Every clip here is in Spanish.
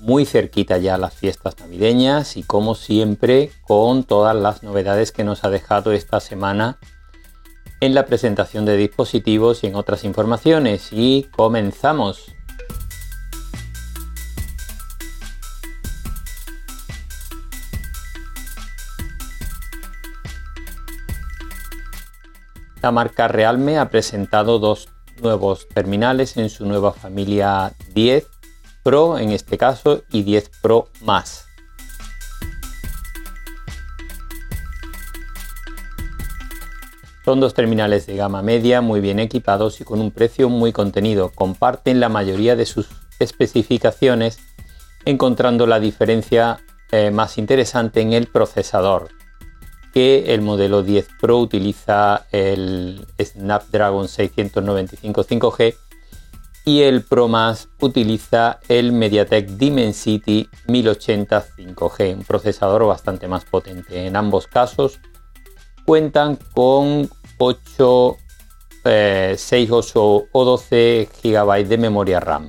muy cerquita ya las fiestas navideñas y como siempre con todas las novedades que nos ha dejado esta semana en la presentación de dispositivos y en otras informaciones. Y comenzamos. La marca Realme ha presentado dos nuevos terminales en su nueva familia 10 Pro en este caso y 10 Pro más. Son dos terminales de gama media muy bien equipados y con un precio muy contenido. Comparten la mayoría de sus especificaciones, encontrando la diferencia eh, más interesante en el procesador, que el modelo 10 Pro utiliza el Snapdragon 695 5G y el Pro Más utiliza el MediaTek Dimensity 1080 5G, un procesador bastante más potente. En ambos casos cuentan con 8, 6, 8 o 12 GB de memoria RAM.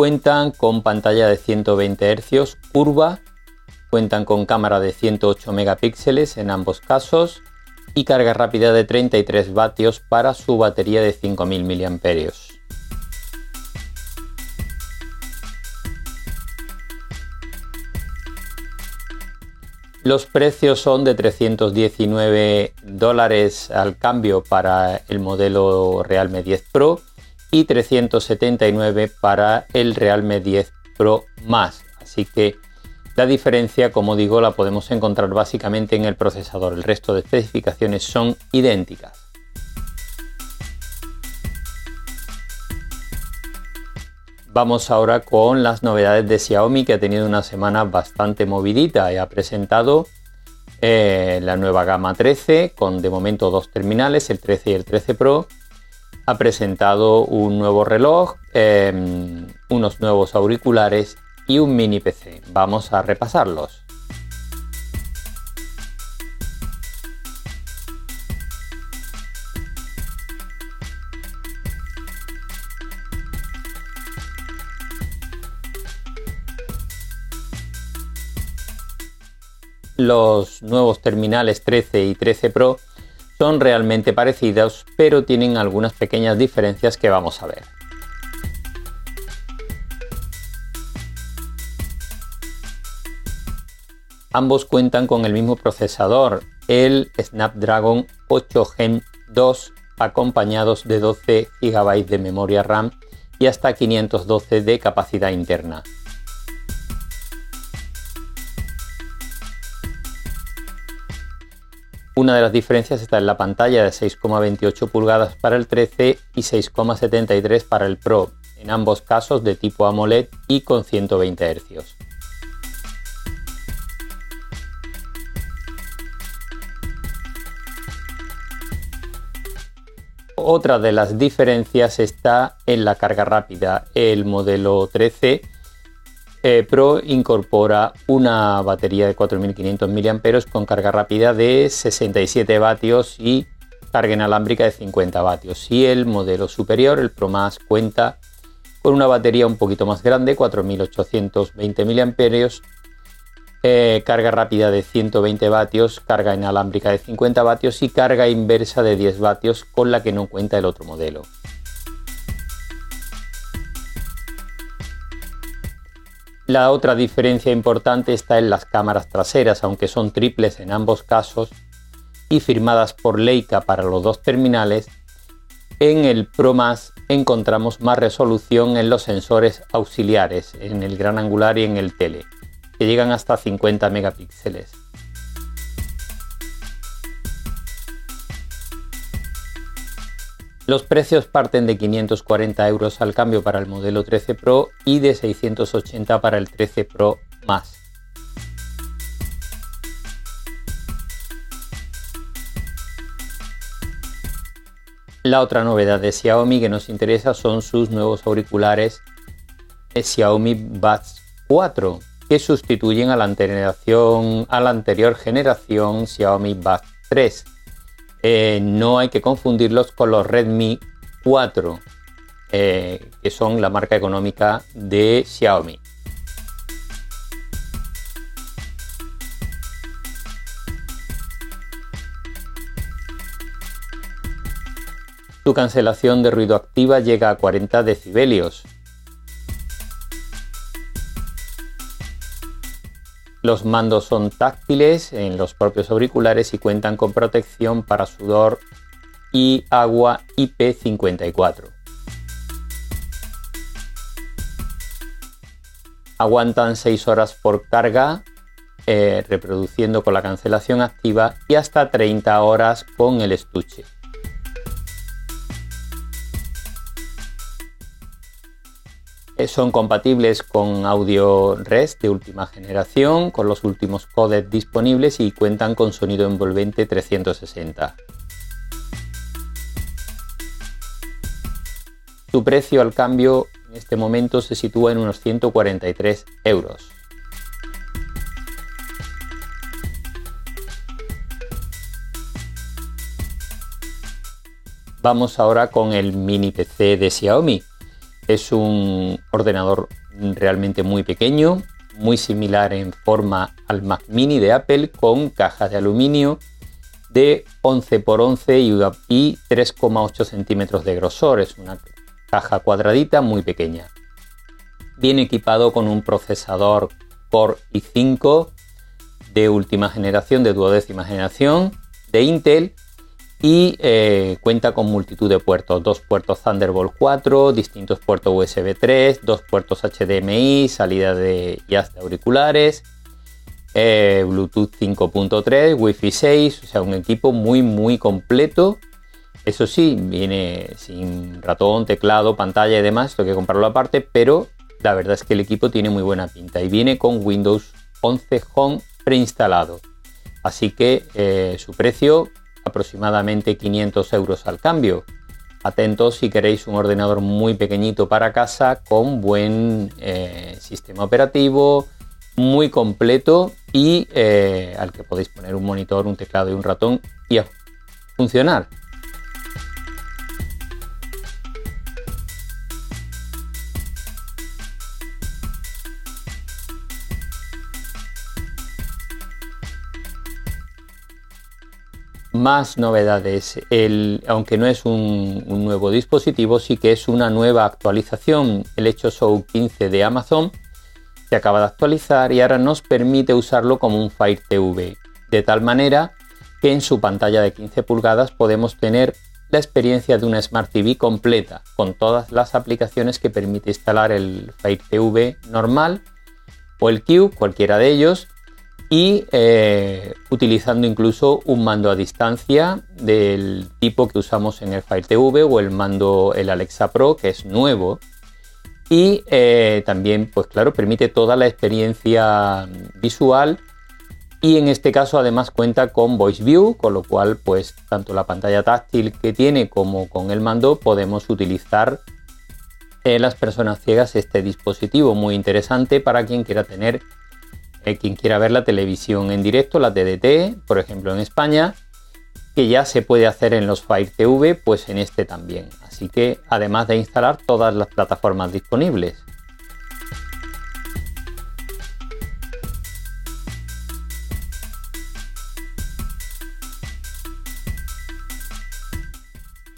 Cuentan con pantalla de 120 Hz curva, cuentan con cámara de 108 megapíxeles en ambos casos y carga rápida de 33 vatios para su batería de 5000 mAh. Los precios son de 319 dólares al cambio para el modelo Realme 10 Pro y 379 para el Realme 10 Pro más. Así que la diferencia, como digo, la podemos encontrar básicamente en el procesador. El resto de especificaciones son idénticas. Vamos ahora con las novedades de Xiaomi que ha tenido una semana bastante movidita y ha presentado eh, la nueva gama 13 con de momento dos terminales, el 13 y el 13 Pro ha presentado un nuevo reloj, em, unos nuevos auriculares y un mini PC. Vamos a repasarlos. Los nuevos terminales 13 y 13 Pro son realmente parecidos, pero tienen algunas pequeñas diferencias que vamos a ver. Ambos cuentan con el mismo procesador, el Snapdragon 8 Gen 2, acompañados de 12 GB de memoria RAM y hasta 512 de capacidad interna. Una de las diferencias está en la pantalla de 6,28 pulgadas para el 13 y 6,73 para el Pro, en ambos casos de tipo AMOLED y con 120 Hz. Otra de las diferencias está en la carga rápida. El modelo 13 eh, Pro incorpora una batería de 4500 mAh con carga rápida de 67 vatios y carga inalámbrica de 50 vatios. Y el modelo superior, el Pro Más, cuenta con una batería un poquito más grande, 4820 mAh, eh, carga rápida de 120 vatios, carga inalámbrica de 50 vatios y carga inversa de 10 vatios con la que no cuenta el otro modelo. La otra diferencia importante está en las cámaras traseras, aunque son triples en ambos casos y firmadas por Leica para los dos terminales. En el Pro Más encontramos más resolución en los sensores auxiliares, en el gran angular y en el tele, que llegan hasta 50 megapíxeles. Los precios parten de 540 euros al cambio para el modelo 13 Pro y de 680 para el 13 Pro más. La otra novedad de Xiaomi que nos interesa son sus nuevos auriculares Xiaomi Buds 4 que sustituyen a la, anterior generación Xiaomi Buds 3. Eh, no hay que confundirlos con los Redmi 4 eh, que son la marca económica de Xiaomi. Su cancelación de ruido activa llega a 40 decibelios. Los mandos son táctiles en los propios auriculares y cuentan con protección para sudor y agua IP54. Aguantan 6 horas por carga, eh, reproduciendo con la cancelación activa y hasta 30 horas con el estuche. Son compatibles con audio RES de última generación, con los últimos codecs disponibles y cuentan con sonido envolvente 360. Su precio al cambio en este momento se sitúa en unos 143 euros. Vamos ahora con el mini PC de Xiaomi. Es un ordenador realmente muy pequeño, muy similar en forma al Mac Mini de Apple con caja de aluminio de 11 x 11 y 3,8 centímetros de grosor. Es una caja cuadradita muy pequeña. Viene equipado con un procesador Core i5 de última generación, de duodécima generación de Intel y eh, cuenta con multitud de puertos, dos puertos Thunderbolt 4, distintos puertos USB 3, dos puertos HDMI, salida de jazz de auriculares, eh, Bluetooth 5.3, Wi-Fi 6, o sea, un equipo muy muy completo. Eso sí, viene sin ratón, teclado, pantalla y demás, hay que comprarlo aparte, pero la verdad es que el equipo tiene muy buena pinta y viene con Windows 11 Home preinstalado. Así que eh, su precio aproximadamente 500 euros al cambio. Atentos si queréis un ordenador muy pequeñito para casa con buen eh, sistema operativo, muy completo y eh, al que podéis poner un monitor, un teclado y un ratón y a funcionar. Más novedades, aunque no es un, nuevo dispositivo, sí que es una nueva actualización. El Hecho Show 15 de Amazon se acaba de actualizar y ahora nos permite usarlo como un Fire TV, de tal manera que en su pantalla de 15 pulgadas podemos tener la experiencia de una Smart TV completa, con todas las aplicaciones que permite instalar el Fire TV normal o el Q, cualquiera de ellos, y eh, utilizando incluso un mando a distancia del tipo que usamos en el Fire TV o el mando el Alexa Pro que es nuevo. Y eh, también pues claro permite toda la experiencia visual y en este caso además cuenta con Voice View con lo cual pues tanto la pantalla táctil que tiene como con el mando podemos utilizar en las personas ciegas este dispositivo. Muy interesante para quien quiera tener eh, quien quiera ver la televisión en directo, la TDT, por ejemplo en España, que ya se puede hacer en los Fire TV, pues en este también. Así que además de instalar todas las plataformas disponibles.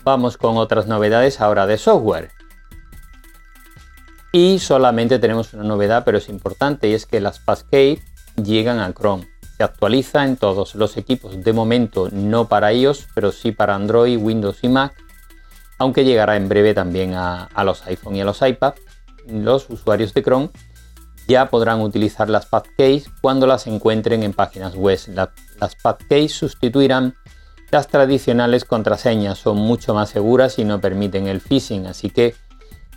Vamos con otras novedades ahora de software. Y solamente tenemos una novedad, pero es importante, y es que las Pascade llegan a Chrome. Se actualiza en todos los equipos, de momento no para iOS, pero sí para Android, Windows y Mac, aunque llegará en breve también a, los iPhone y a los iPad. Los usuarios de Chrome ya podrán utilizar las Pathkeys cuando las encuentren en páginas web. las Pathkeys sustituirán Las tradicionales contraseñas son mucho más seguras y no permiten el phishing, así que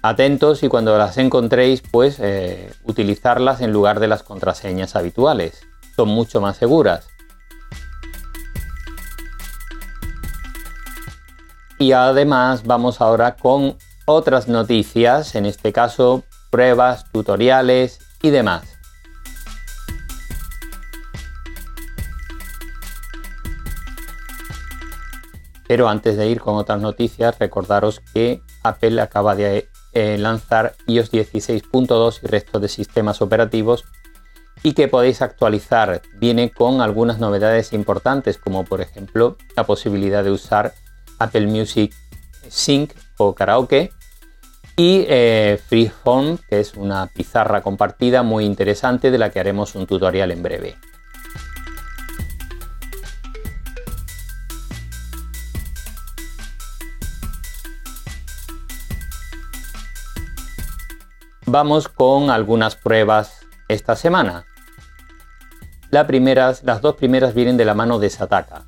atentos y cuando las encontréis, pues eh, utilizarlas en lugar de las contraseñas habituales. Son mucho más seguras. Y además vamos ahora con otras noticias, en este caso pruebas, tutoriales y demás. Pero antes de ir con otras noticias, recordaros que Apple acaba de eh, lanzar iOS 16.2 y resto de sistemas operativos y que podéis actualizar. Viene con algunas novedades importantes, como por ejemplo la posibilidad de usar Apple Music Sync o karaoke y eh, Freeform, que es una pizarra compartida muy interesante de la que haremos un tutorial en breve. Vamos con algunas pruebas esta semana. las dos primeras vienen de la mano de Sataka.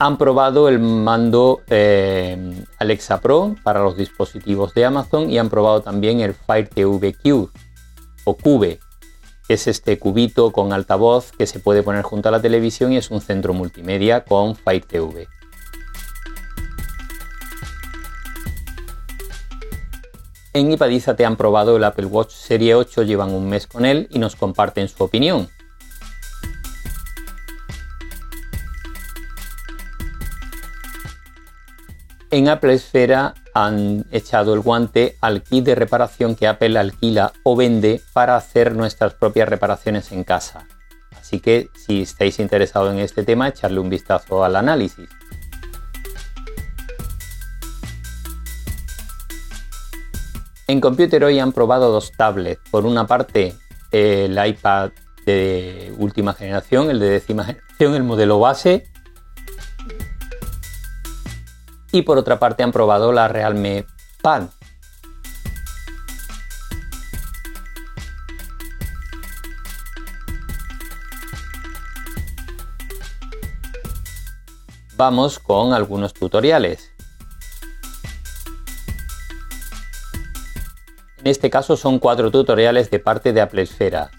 Han probado el mando eh, Alexa Pro para los dispositivos de Amazon y han probado también el Fire TV Q o Cube. Es este cubito con altavoz que se puede poner junto a la televisión y es un centro multimedia con Fire TV. En Ipadiza te han probado el Apple Watch Serie 8, llevan un mes con él y nos comparten su opinión. En Apple Esfera han echado el guante al kit de reparación que Apple alquila o vende para hacer nuestras propias reparaciones en casa. Así que si estáis interesados en este tema, echarle un vistazo al análisis. En Computer hoy han probado dos tablets. Por una parte, el iPad de última generación, el de décima generación, el modelo base. Y por otra parte han probado la Realme Pad. Vamos con algunos tutoriales. En este caso son cuatro tutoriales de parte de Apple Esfera.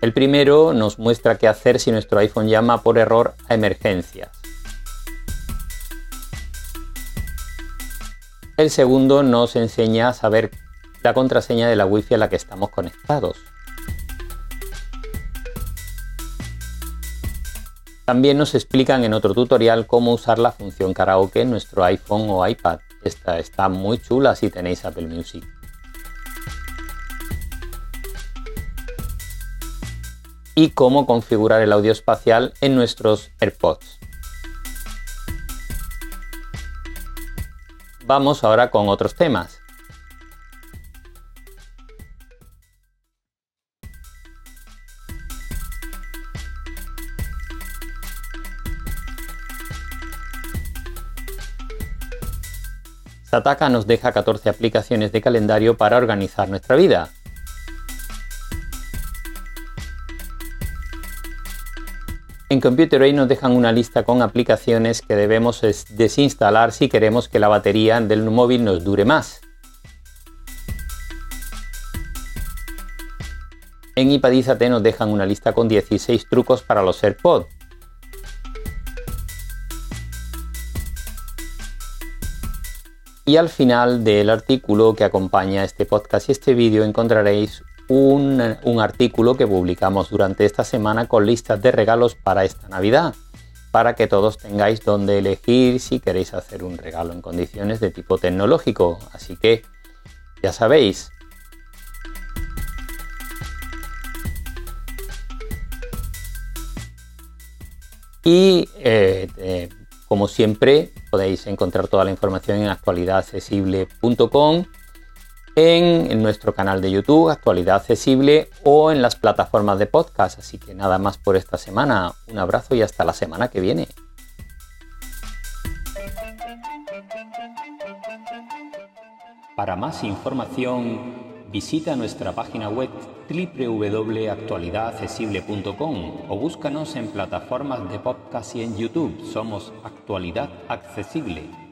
El primero nos muestra qué hacer si nuestro iPhone llama por error a emergencias. El segundo nos enseña a saber la contraseña de la Wi-Fi a la que estamos conectados. También nos explican en otro tutorial cómo usar la función karaoke en nuestro iPhone o iPad. Esta está muy chula si tenéis Apple Music. Y cómo configurar el audio espacial en nuestros AirPods. Vamos ahora con otros temas. Sataka nos deja 14 aplicaciones de calendario para organizar nuestra vida. En Computer nos dejan una lista con aplicaciones que debemos desinstalar si queremos que la batería del móvil nos dure más. En Ipadízate nos dejan una lista con 16 trucos para los AirPods. Y al final del artículo que acompaña este podcast y este vídeo encontraréis un, artículo que publicamos durante esta semana con listas de regalos para esta Navidad, para que todos tengáis donde elegir si queréis hacer un regalo en condiciones de tipo tecnológico. Así que ya sabéis. Y eh, eh, como siempre podéis encontrar toda la información en actualidadaccesible.com en, nuestro canal de YouTube, Actualidad Accesible, o en las plataformas de podcast. Así que nada más por esta semana. Un abrazo y hasta la semana que viene. Para más información, visita nuestra página web www.actualidadaccesible.com o búscanos en plataformas de podcast y en YouTube. Somos Actualidad Accesible.